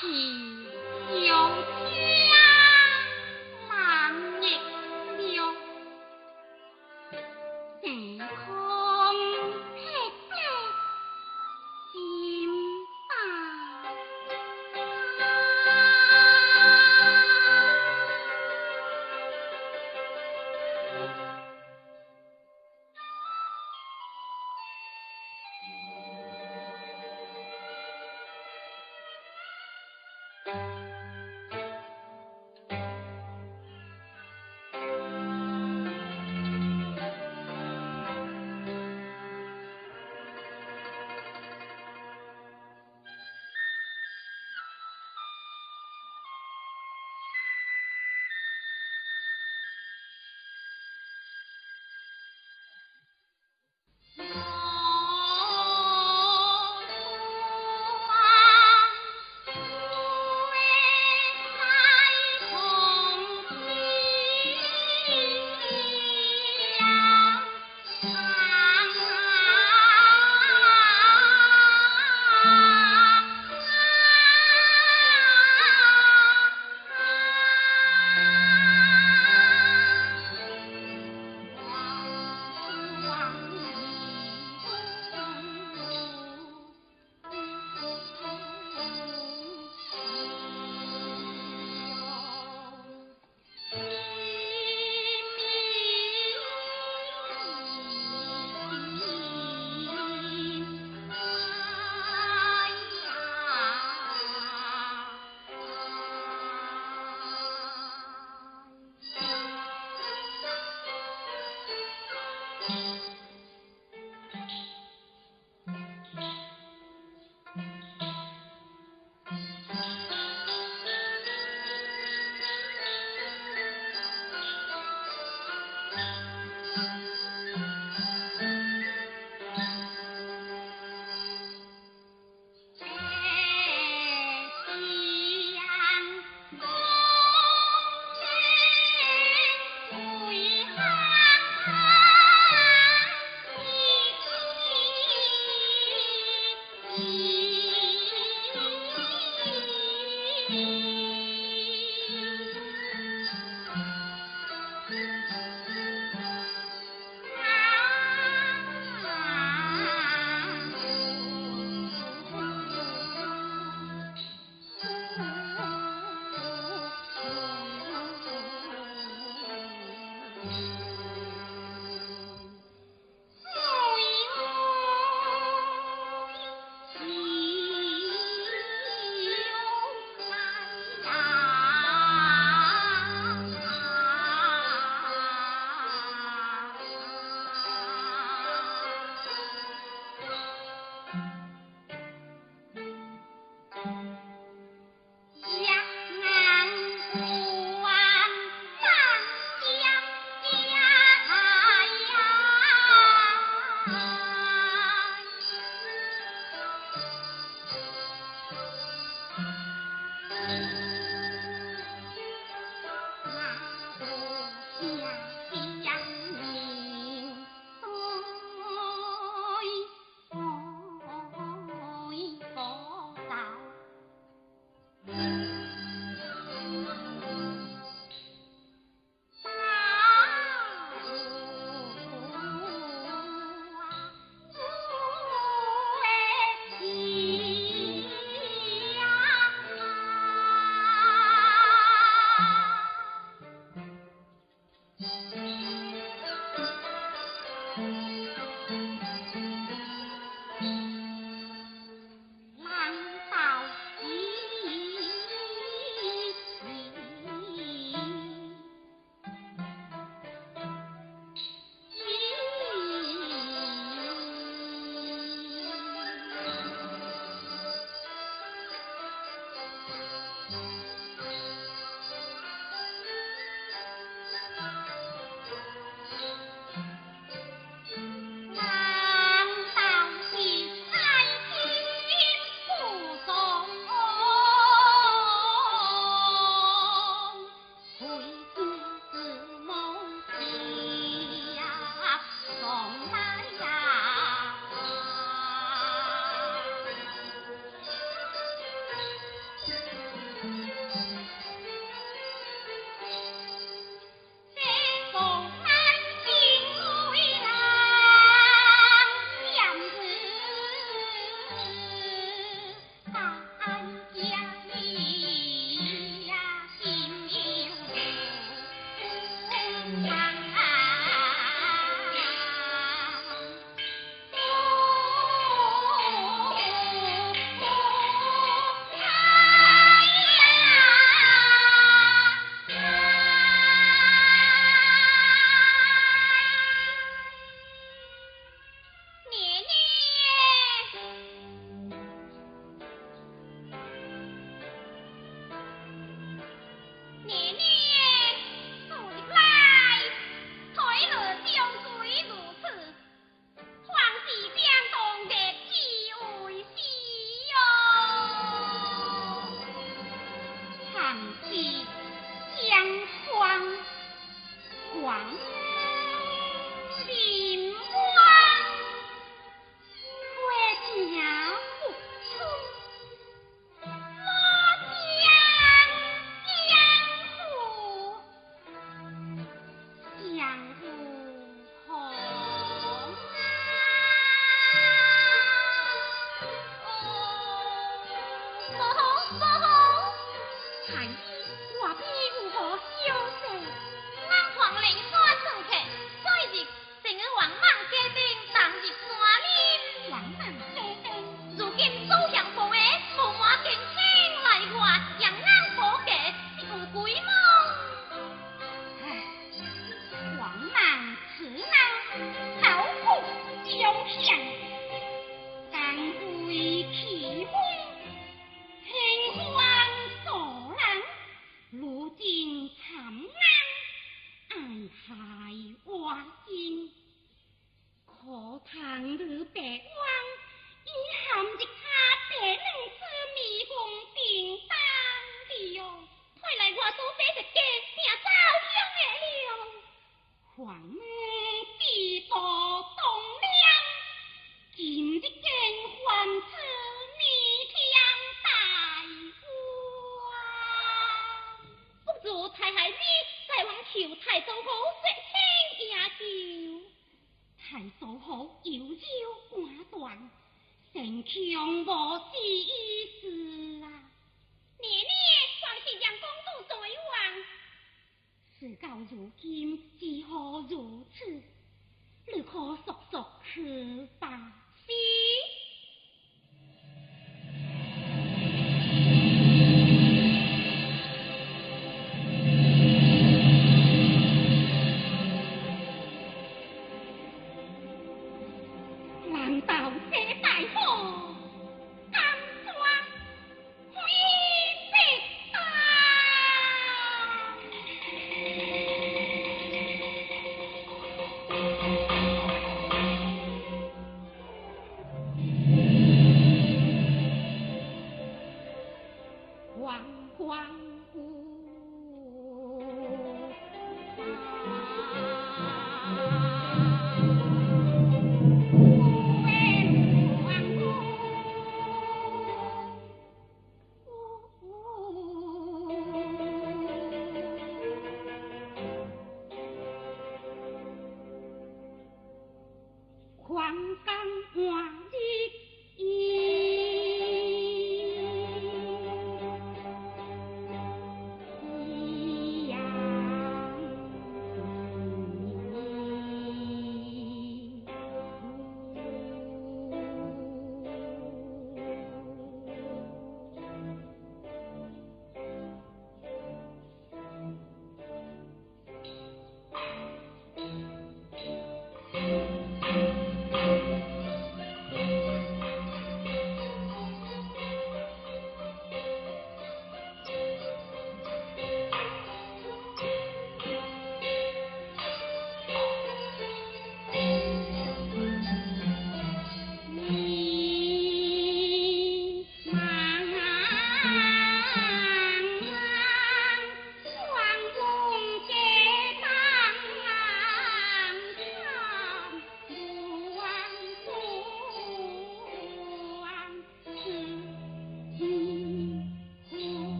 只有天。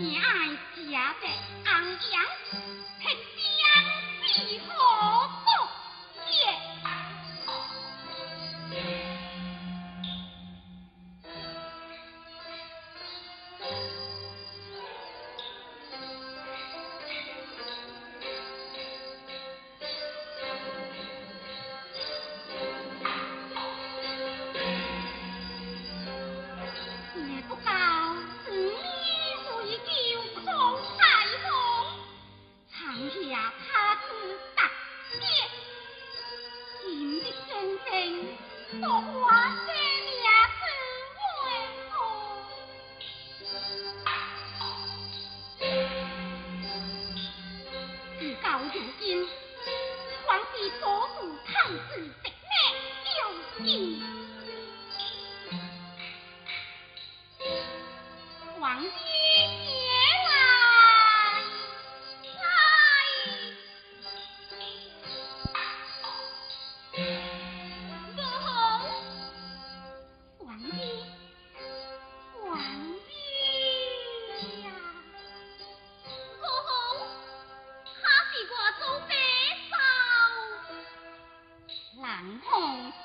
你爱嫁的昂扬，平江西好。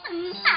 嗯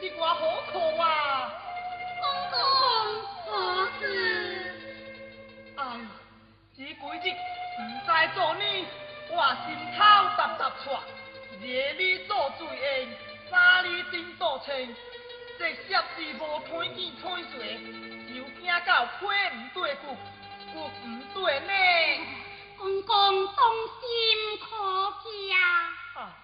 这话可怖啊！公公何事？哎，这几日唔知做咩，我心头杂杂串，夜里做醉宴，三里灯做青，这煞是无断见穿水，又惊到亏唔对骨，骨唔对码。公公当心可惊。啊，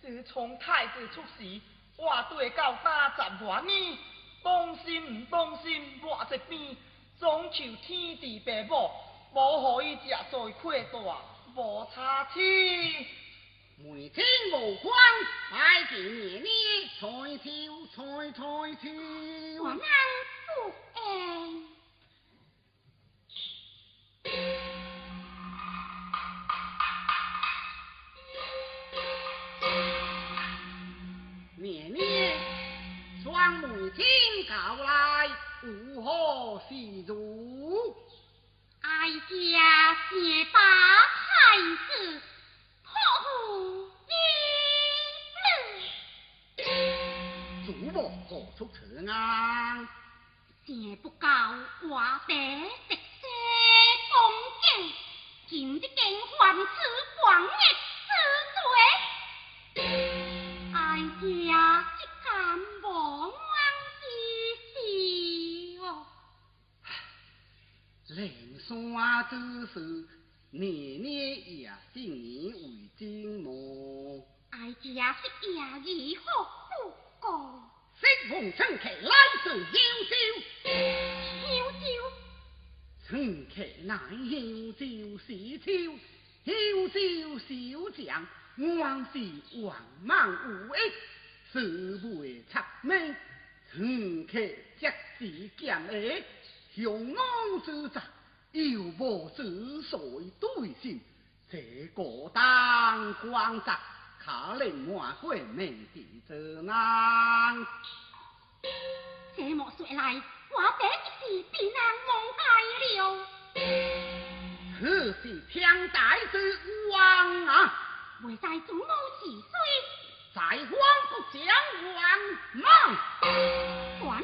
自从太子出世。我住到三十多年，当心唔当心，活一边，总求天地父母，无让伊食罪亏大，无差天，每天无光，歹见面呢，彩跳彩彩跳。出此啊！这不教寡的这些公鸡，怎的惊魂之狂逆之罪？哎家这干忙忙事哦！人生啊，都是年年也新年为顶磨。哎家这也语何不公？识破陈奇来自幽州，幽州。陈乃幽州刺秋幽州小将，往事万万无一，是为操美。陈奇即是姜维，雄安之才，又无走谁对线，这个当官斩？靠人，万贵命抵难。这么说来，我爹的事便难安排了。可惜天大是王啊，为在祖母吉岁，在官不相王望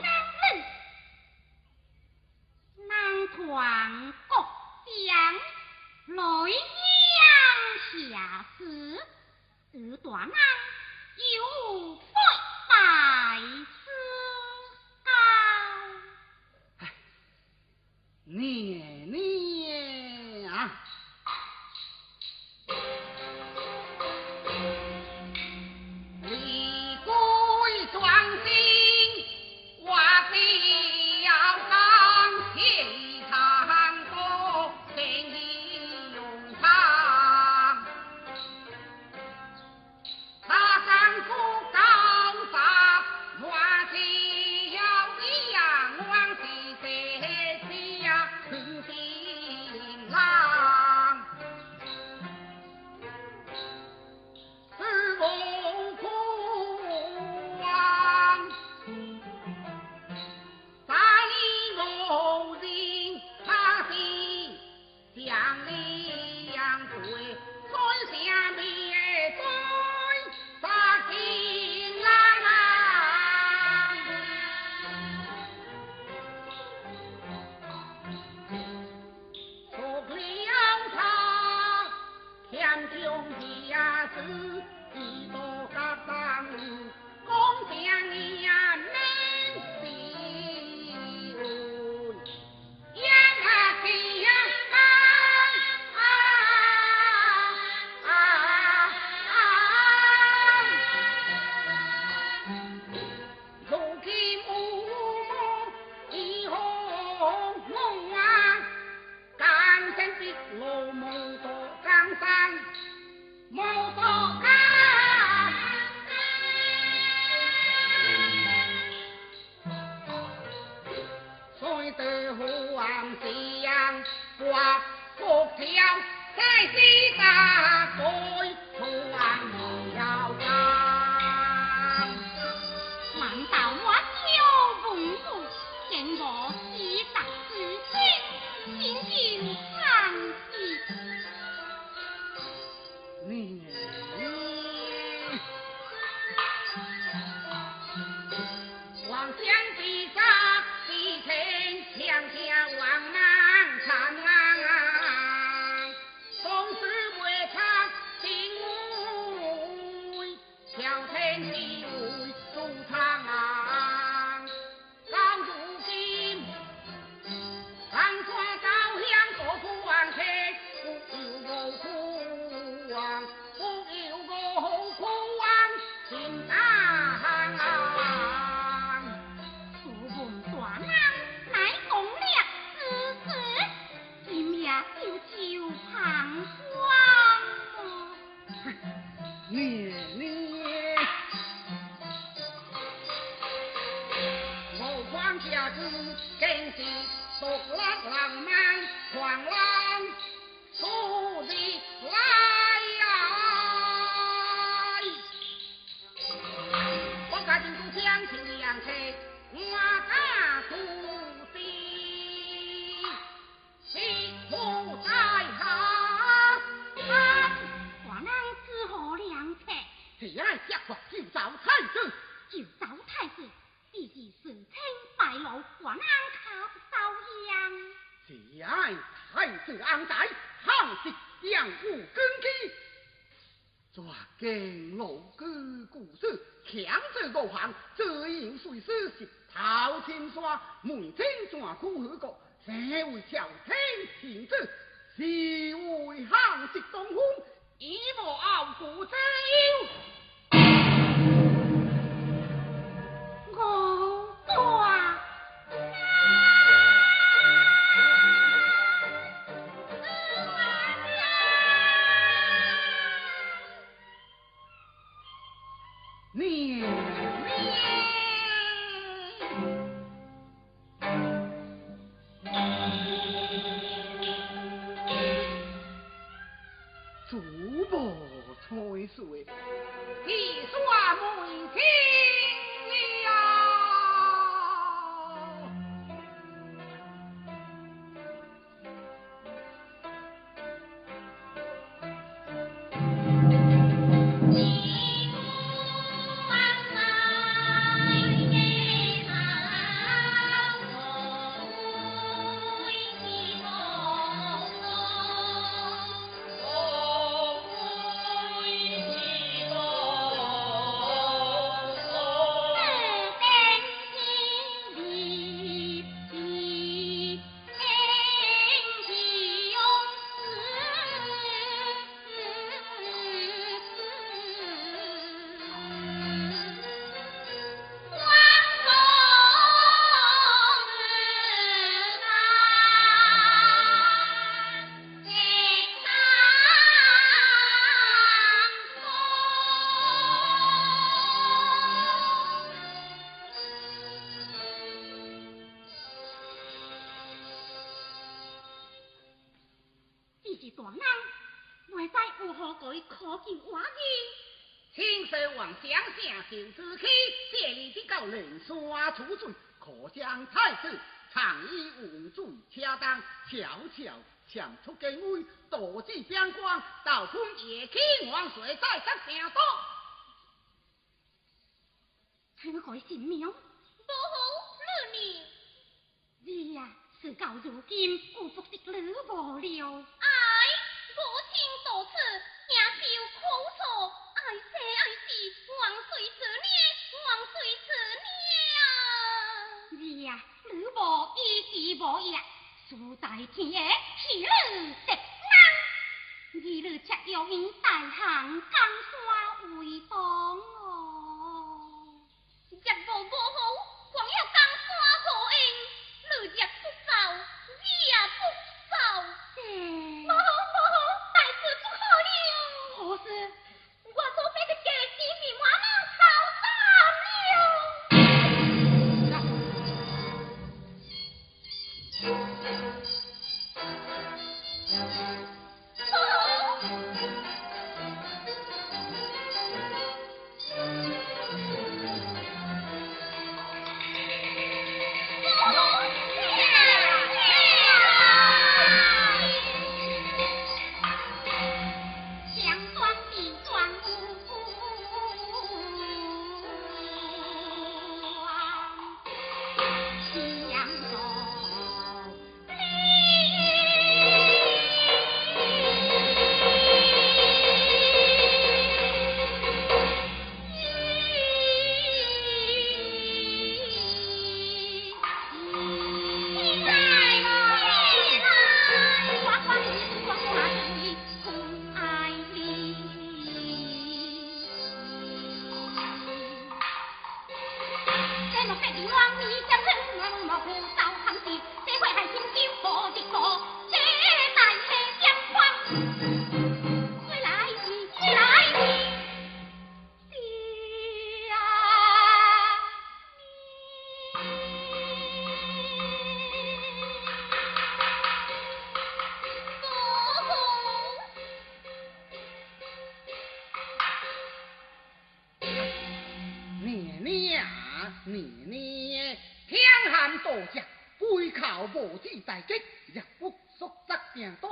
秦始皇乡下心自愧，县里的高人耍出嘴，可将太子长衣王孙车当悄悄抢出京位，躲进边关。到春夜天王谁在声声讲？天海神庙，不好了你，你呀，事到如今，辜负的了无了。哎，无听无义。光水吃鸟，你呀，你无依依无呀，事大天耶是你的，而你吃要因大行江山为党哦，一无无好，光要江山无用？你也不走，你也不走。不好不好，大事不好了！何事？大吉，日不縮則贏多，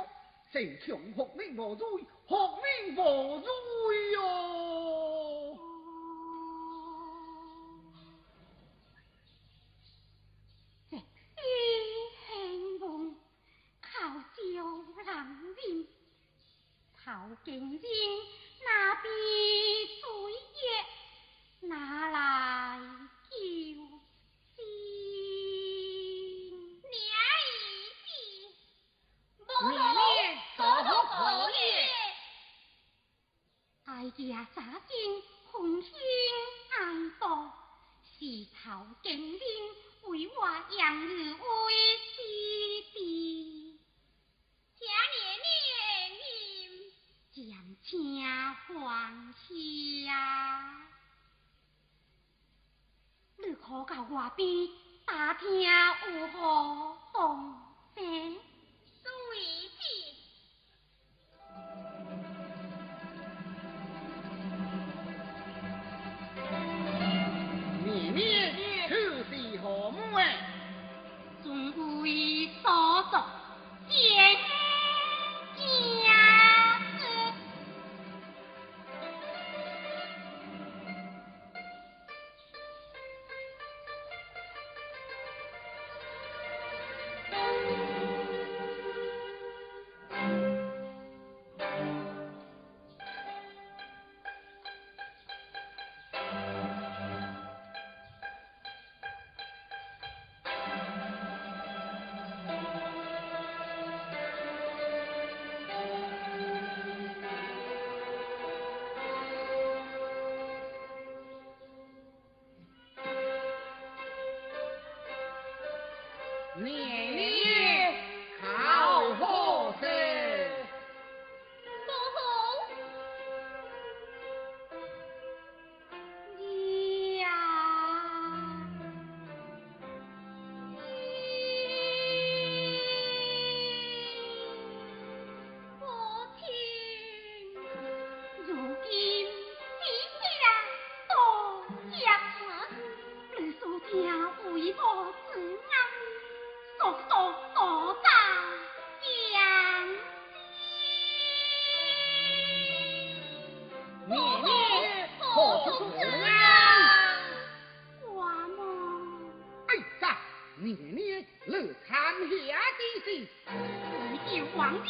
成強學命無罪，學命無罪。我嘛，哎呀，奶你老天爷，这是不是皇帝？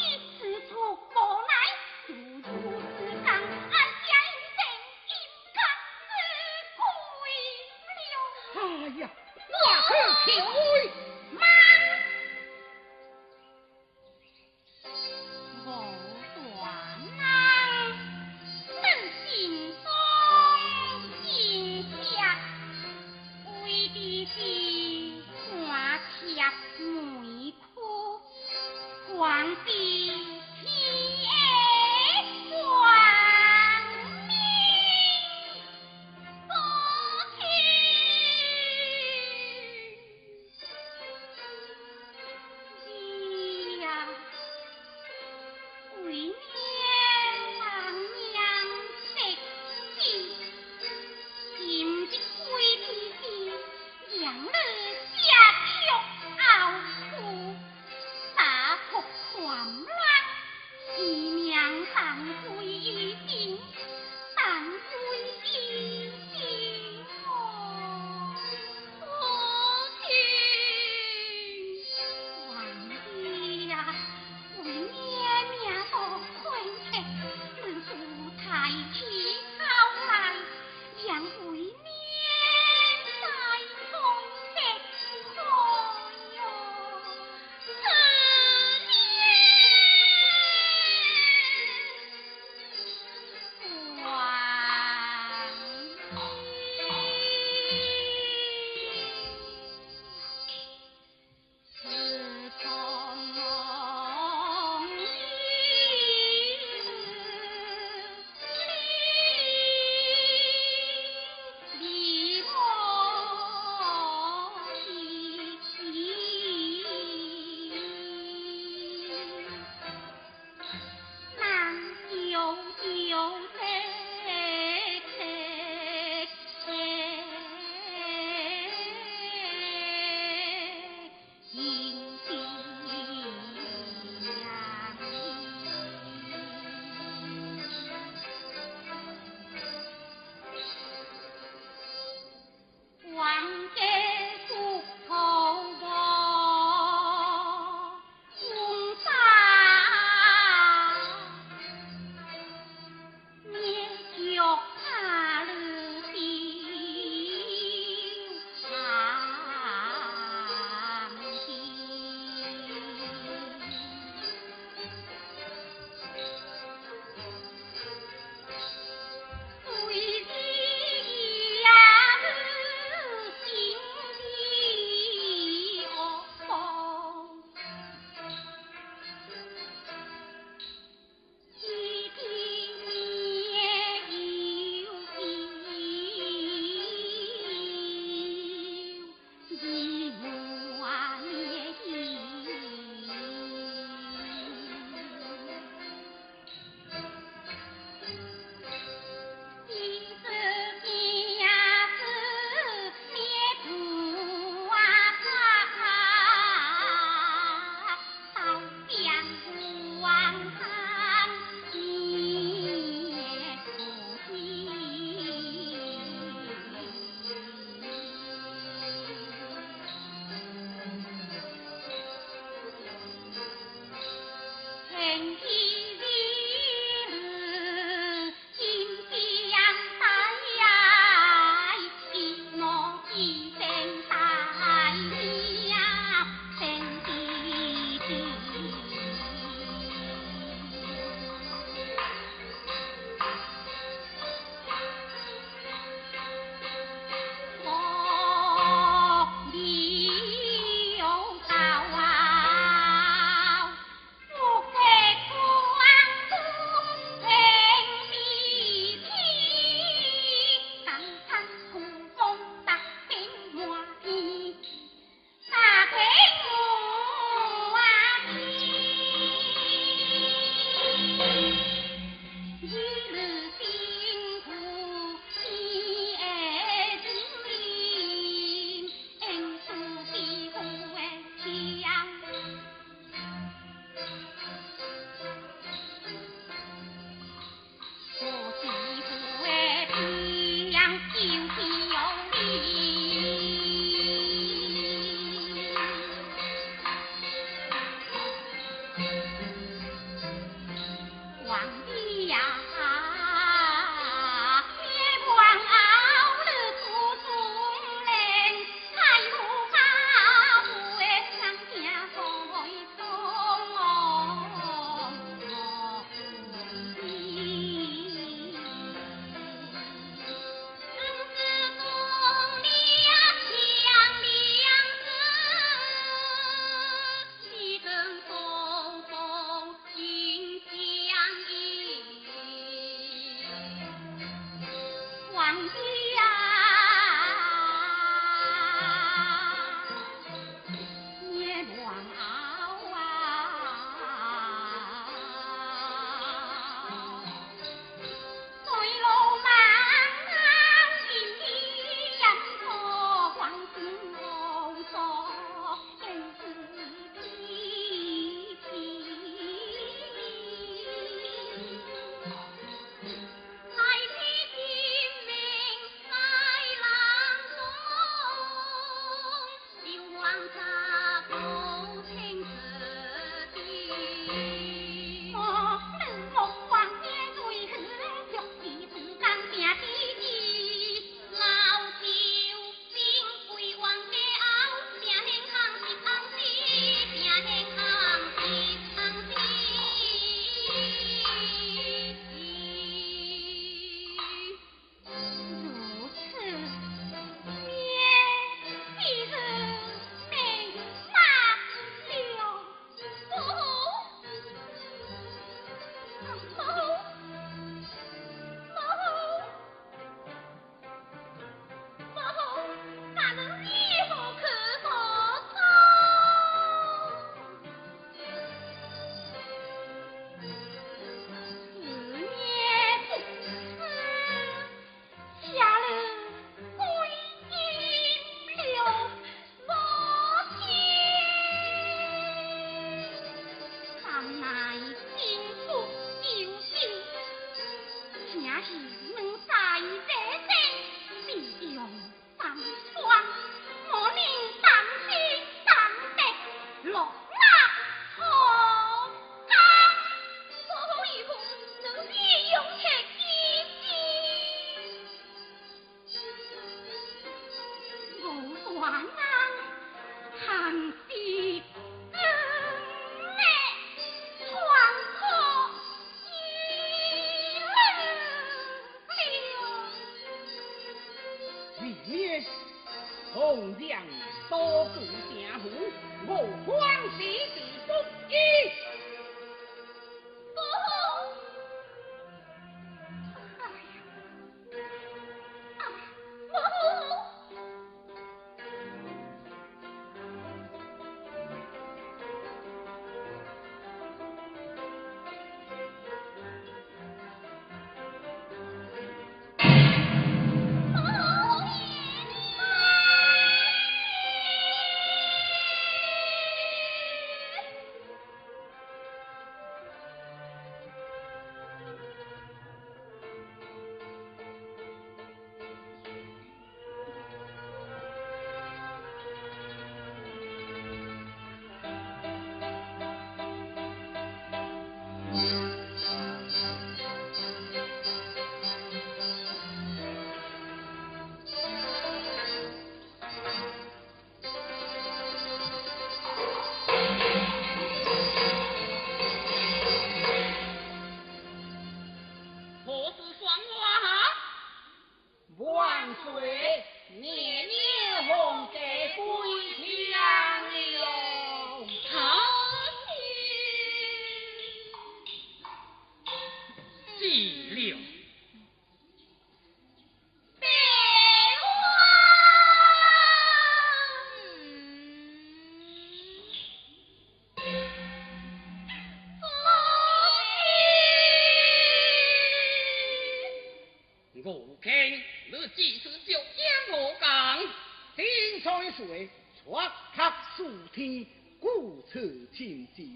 为传刻四天，故此尽心。